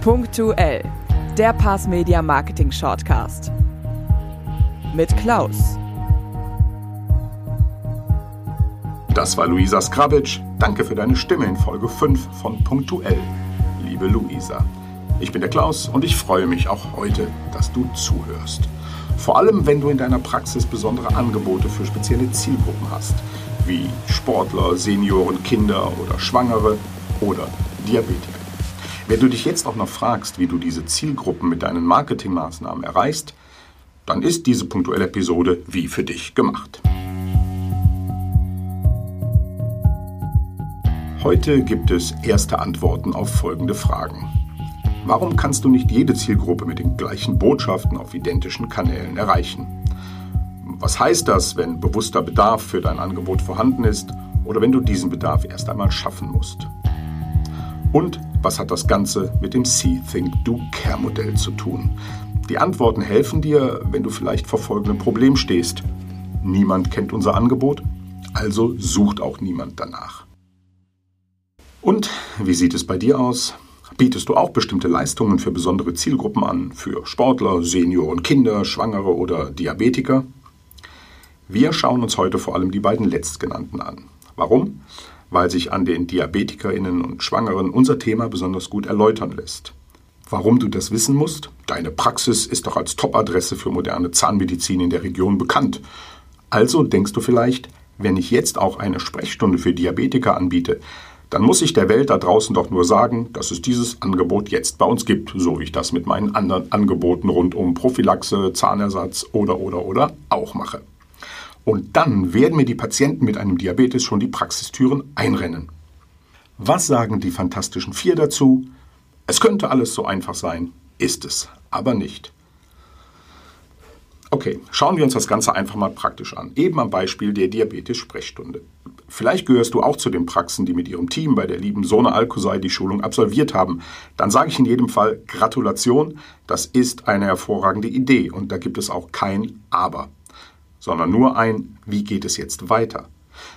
Punktuell, der Pass Media Marketing Shortcast. Mit Klaus. Das war Luisa Skrabic. Danke für deine Stimme in Folge 5 von Punktuell. Liebe Luisa, ich bin der Klaus und ich freue mich auch heute, dass du zuhörst. Vor allem, wenn du in deiner Praxis besondere Angebote für spezielle Zielgruppen hast, wie Sportler, Senioren, Kinder oder Schwangere oder Diabetiker. Wenn du dich jetzt auch noch fragst, wie du diese Zielgruppen mit deinen Marketingmaßnahmen erreichst, dann ist diese punktuelle Episode wie für dich gemacht. Heute gibt es erste Antworten auf folgende Fragen. Warum kannst du nicht jede Zielgruppe mit den gleichen Botschaften auf identischen Kanälen erreichen? Was heißt das, wenn bewusster Bedarf für dein Angebot vorhanden ist oder wenn du diesen Bedarf erst einmal schaffen musst? Und was hat das Ganze mit dem See, Think, Do, Care Modell zu tun? Die Antworten helfen dir, wenn du vielleicht vor folgendem Problem stehst. Niemand kennt unser Angebot, also sucht auch niemand danach. Und wie sieht es bei dir aus? Bietest du auch bestimmte Leistungen für besondere Zielgruppen an, für Sportler, Senioren, Kinder, Schwangere oder Diabetiker? Wir schauen uns heute vor allem die beiden letztgenannten an. Warum? Weil sich an den Diabetikerinnen und Schwangeren unser Thema besonders gut erläutern lässt. Warum du das wissen musst? Deine Praxis ist doch als Top-Adresse für moderne Zahnmedizin in der Region bekannt. Also denkst du vielleicht, wenn ich jetzt auch eine Sprechstunde für Diabetiker anbiete, dann muss ich der Welt da draußen doch nur sagen, dass es dieses Angebot jetzt bei uns gibt, so wie ich das mit meinen anderen Angeboten rund um Prophylaxe, Zahnersatz oder oder oder auch mache. Und dann werden mir die Patienten mit einem Diabetes schon die Praxistüren einrennen. Was sagen die fantastischen vier dazu? Es könnte alles so einfach sein, ist es, aber nicht. Okay, schauen wir uns das Ganze einfach mal praktisch an. Eben am Beispiel der Diabetes-Sprechstunde. Vielleicht gehörst du auch zu den Praxen, die mit ihrem Team bei der lieben Sone Alkusai die Schulung absolviert haben. Dann sage ich in jedem Fall Gratulation, das ist eine hervorragende Idee und da gibt es auch kein Aber, sondern nur ein Wie geht es jetzt weiter?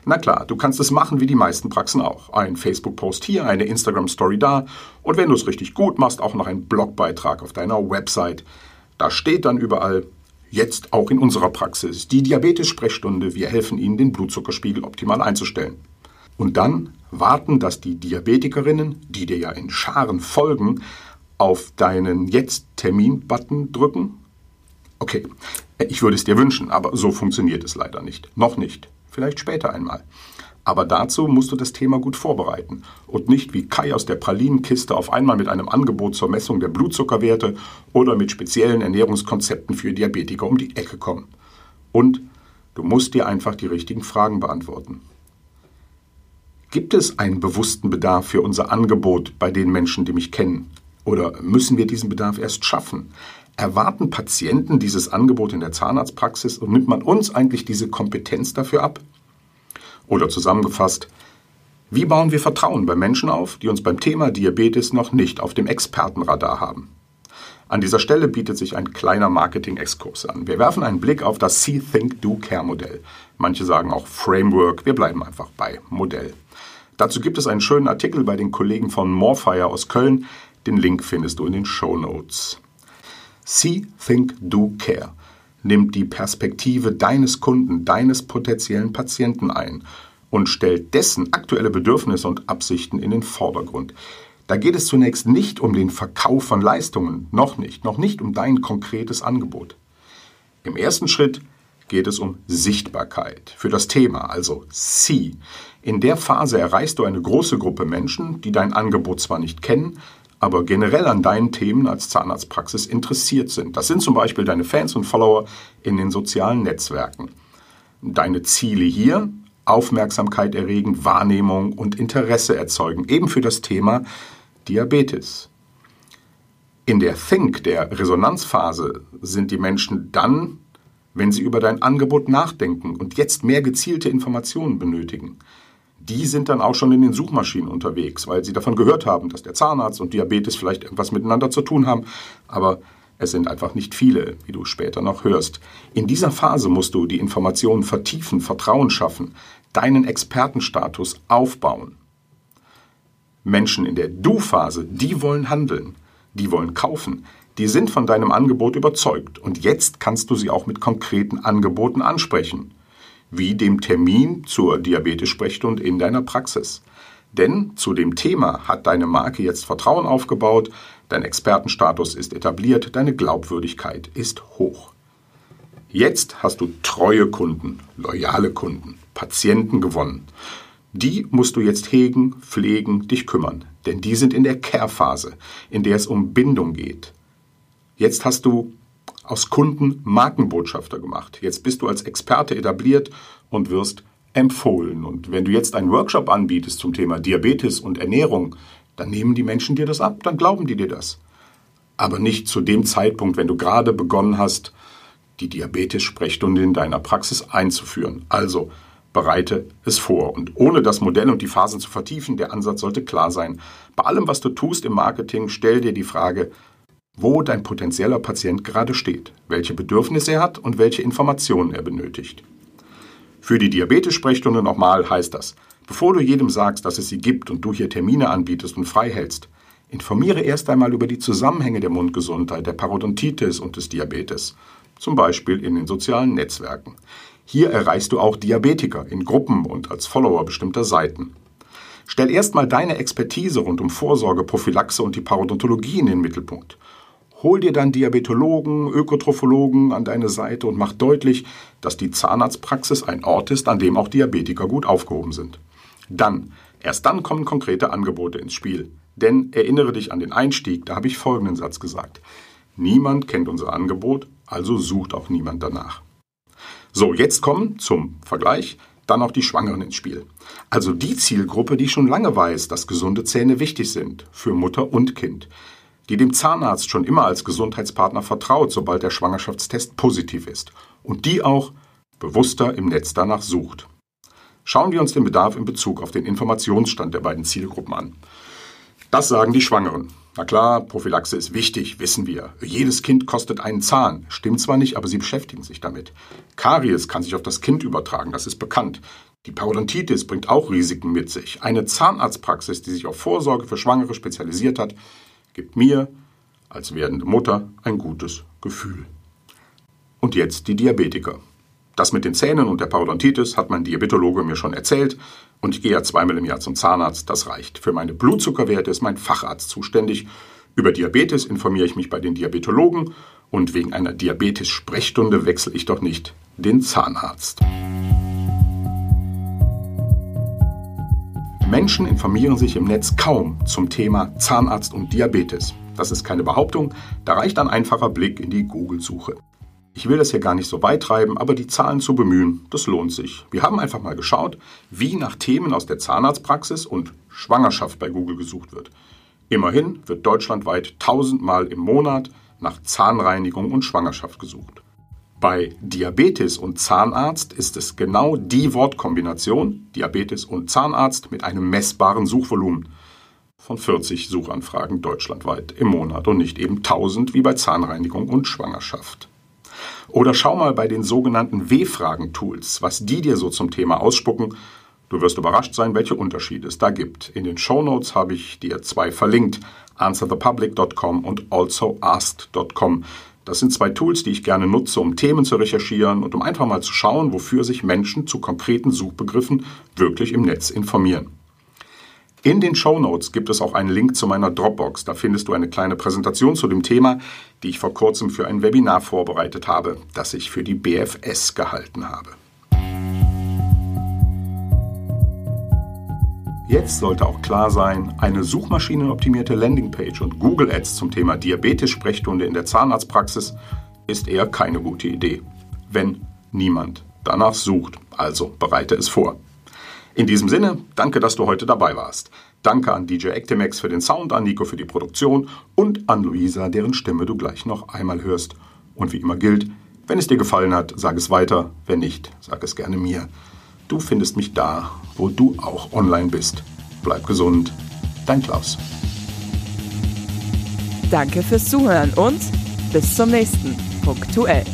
Na klar, du kannst es machen wie die meisten Praxen auch. Ein Facebook-Post hier, eine Instagram-Story da und wenn du es richtig gut machst, auch noch ein Blogbeitrag auf deiner Website. Da steht dann überall, Jetzt auch in unserer Praxis. Die Diabetes-Sprechstunde. Wir helfen Ihnen, den Blutzuckerspiegel optimal einzustellen. Und dann warten, dass die Diabetikerinnen, die dir ja in Scharen folgen, auf deinen Jetzt-Termin-Button drücken? Okay, ich würde es dir wünschen, aber so funktioniert es leider nicht. Noch nicht. Vielleicht später einmal. Aber dazu musst du das Thema gut vorbereiten und nicht wie Kai aus der Pralinenkiste auf einmal mit einem Angebot zur Messung der Blutzuckerwerte oder mit speziellen Ernährungskonzepten für Diabetiker um die Ecke kommen. Und du musst dir einfach die richtigen Fragen beantworten. Gibt es einen bewussten Bedarf für unser Angebot bei den Menschen, die mich kennen? Oder müssen wir diesen Bedarf erst schaffen? Erwarten Patienten dieses Angebot in der Zahnarztpraxis und nimmt man uns eigentlich diese Kompetenz dafür ab? Oder zusammengefasst, wie bauen wir Vertrauen bei Menschen auf, die uns beim Thema Diabetes noch nicht auf dem Expertenradar haben? An dieser Stelle bietet sich ein kleiner Marketing-Exkurs an. Wir werfen einen Blick auf das See, Think, Do, Care Modell. Manche sagen auch Framework, wir bleiben einfach bei Modell. Dazu gibt es einen schönen Artikel bei den Kollegen von Morfire aus Köln. Den Link findest du in den Show Notes. See, Think, Do, Care nimmt die Perspektive deines Kunden, deines potenziellen Patienten ein und stellt dessen aktuelle Bedürfnisse und Absichten in den Vordergrund. Da geht es zunächst nicht um den Verkauf von Leistungen, noch nicht, noch nicht um dein konkretes Angebot. Im ersten Schritt geht es um Sichtbarkeit für das Thema, also See. In der Phase erreichst du eine große Gruppe Menschen, die dein Angebot zwar nicht kennen, aber generell an deinen Themen als Zahnarztpraxis interessiert sind. Das sind zum Beispiel deine Fans und Follower in den sozialen Netzwerken. Deine Ziele hier, Aufmerksamkeit erregen, Wahrnehmung und Interesse erzeugen, eben für das Thema Diabetes. In der Think, der Resonanzphase, sind die Menschen dann, wenn sie über dein Angebot nachdenken und jetzt mehr gezielte Informationen benötigen die sind dann auch schon in den Suchmaschinen unterwegs, weil sie davon gehört haben, dass der Zahnarzt und Diabetes vielleicht irgendwas miteinander zu tun haben. Aber es sind einfach nicht viele, wie du später noch hörst. In dieser Phase musst du die Informationen vertiefen, Vertrauen schaffen, deinen Expertenstatus aufbauen. Menschen in der Du-Phase, die wollen handeln. Die wollen kaufen. Die sind von deinem Angebot überzeugt und jetzt kannst du sie auch mit konkreten Angeboten ansprechen, wie dem Termin zur Diabetes-Sprechstunde in deiner Praxis. Denn zu dem Thema hat deine Marke jetzt Vertrauen aufgebaut, dein Expertenstatus ist etabliert, deine Glaubwürdigkeit ist hoch. Jetzt hast du treue Kunden, loyale Kunden, Patienten gewonnen. Die musst du jetzt hegen, pflegen, dich kümmern, denn die sind in der Care-Phase, in der es um Bindung geht. Jetzt hast du aus Kunden Markenbotschafter gemacht. Jetzt bist du als Experte etabliert und wirst empfohlen. Und wenn du jetzt einen Workshop anbietest zum Thema Diabetes und Ernährung, dann nehmen die Menschen dir das ab, dann glauben die dir das. Aber nicht zu dem Zeitpunkt, wenn du gerade begonnen hast, die Diabetes-Sprechstunde in deiner Praxis einzuführen. Also bereite es vor. Und ohne das Modell und die Phasen zu vertiefen, der Ansatz sollte klar sein. Bei allem, was du tust im Marketing, stell dir die Frage, wo dein potenzieller Patient gerade steht, welche Bedürfnisse er hat und welche Informationen er benötigt. Für die Diabetes-Sprechstunde nochmal heißt das, bevor du jedem sagst, dass es sie gibt und du hier Termine anbietest und frei hältst, informiere erst einmal über die Zusammenhänge der Mundgesundheit, der Parodontitis und des Diabetes, zum Beispiel in den sozialen Netzwerken. Hier erreichst du auch Diabetiker in Gruppen und als Follower bestimmter Seiten. Stell erstmal deine Expertise rund um Vorsorge, Prophylaxe und die Parodontologie in den Mittelpunkt Hol dir dann Diabetologen, Ökotrophologen an deine Seite und mach deutlich, dass die Zahnarztpraxis ein Ort ist, an dem auch Diabetiker gut aufgehoben sind. Dann, erst dann kommen konkrete Angebote ins Spiel. Denn erinnere dich an den Einstieg, da habe ich folgenden Satz gesagt. Niemand kennt unser Angebot, also sucht auch niemand danach. So, jetzt kommen zum Vergleich dann auch die Schwangeren ins Spiel. Also die Zielgruppe, die schon lange weiß, dass gesunde Zähne wichtig sind für Mutter und Kind die dem Zahnarzt schon immer als Gesundheitspartner vertraut, sobald der Schwangerschaftstest positiv ist und die auch bewusster im Netz danach sucht. Schauen wir uns den Bedarf in Bezug auf den Informationsstand der beiden Zielgruppen an. Das sagen die Schwangeren. Na klar, Prophylaxe ist wichtig, wissen wir. Jedes Kind kostet einen Zahn. Stimmt zwar nicht, aber sie beschäftigen sich damit. Karies kann sich auf das Kind übertragen, das ist bekannt. Die Parodontitis bringt auch Risiken mit sich. Eine Zahnarztpraxis, die sich auf Vorsorge für Schwangere spezialisiert hat, gibt mir als werdende Mutter ein gutes Gefühl. Und jetzt die Diabetiker. Das mit den Zähnen und der Parodontitis hat mein Diabetologe mir schon erzählt und ich gehe ja zweimal im Jahr zum Zahnarzt, das reicht. Für meine Blutzuckerwerte ist mein Facharzt zuständig. Über Diabetes informiere ich mich bei den Diabetologen und wegen einer Diabetes-Sprechstunde wechsle ich doch nicht den Zahnarzt. Menschen informieren sich im Netz kaum zum Thema Zahnarzt und Diabetes. Das ist keine Behauptung, da reicht ein einfacher Blick in die Google-Suche. Ich will das hier gar nicht so weit treiben, aber die Zahlen zu bemühen, das lohnt sich. Wir haben einfach mal geschaut, wie nach Themen aus der Zahnarztpraxis und Schwangerschaft bei Google gesucht wird. Immerhin wird deutschlandweit tausendmal im Monat nach Zahnreinigung und Schwangerschaft gesucht. Bei Diabetes und Zahnarzt ist es genau die Wortkombination Diabetes und Zahnarzt mit einem messbaren Suchvolumen von 40 Suchanfragen deutschlandweit im Monat und nicht eben 1000 wie bei Zahnreinigung und Schwangerschaft. Oder schau mal bei den sogenannten W-Fragen-Tools, was die dir so zum Thema ausspucken. Du wirst überrascht sein, welche Unterschiede es da gibt. In den Show Notes habe ich dir zwei verlinkt, answerthepublic.com und alsoasked.com. Das sind zwei Tools, die ich gerne nutze, um Themen zu recherchieren und um einfach mal zu schauen, wofür sich Menschen zu konkreten Suchbegriffen wirklich im Netz informieren. In den Show Notes gibt es auch einen Link zu meiner Dropbox. Da findest du eine kleine Präsentation zu dem Thema, die ich vor kurzem für ein Webinar vorbereitet habe, das ich für die BFS gehalten habe. Jetzt sollte auch klar sein, eine suchmaschinenoptimierte Landingpage und Google Ads zum Thema Diabetes-Sprechstunde in der Zahnarztpraxis ist eher keine gute Idee, wenn niemand danach sucht. Also bereite es vor. In diesem Sinne, danke, dass du heute dabei warst. Danke an DJ Actimax für den Sound, an Nico für die Produktion und an Luisa, deren Stimme du gleich noch einmal hörst. Und wie immer gilt, wenn es dir gefallen hat, sag es weiter, wenn nicht, sag es gerne mir. Du findest mich da, wo du auch online bist. Bleib gesund, dein Klaus. Danke fürs Zuhören und bis zum nächsten Punktuell.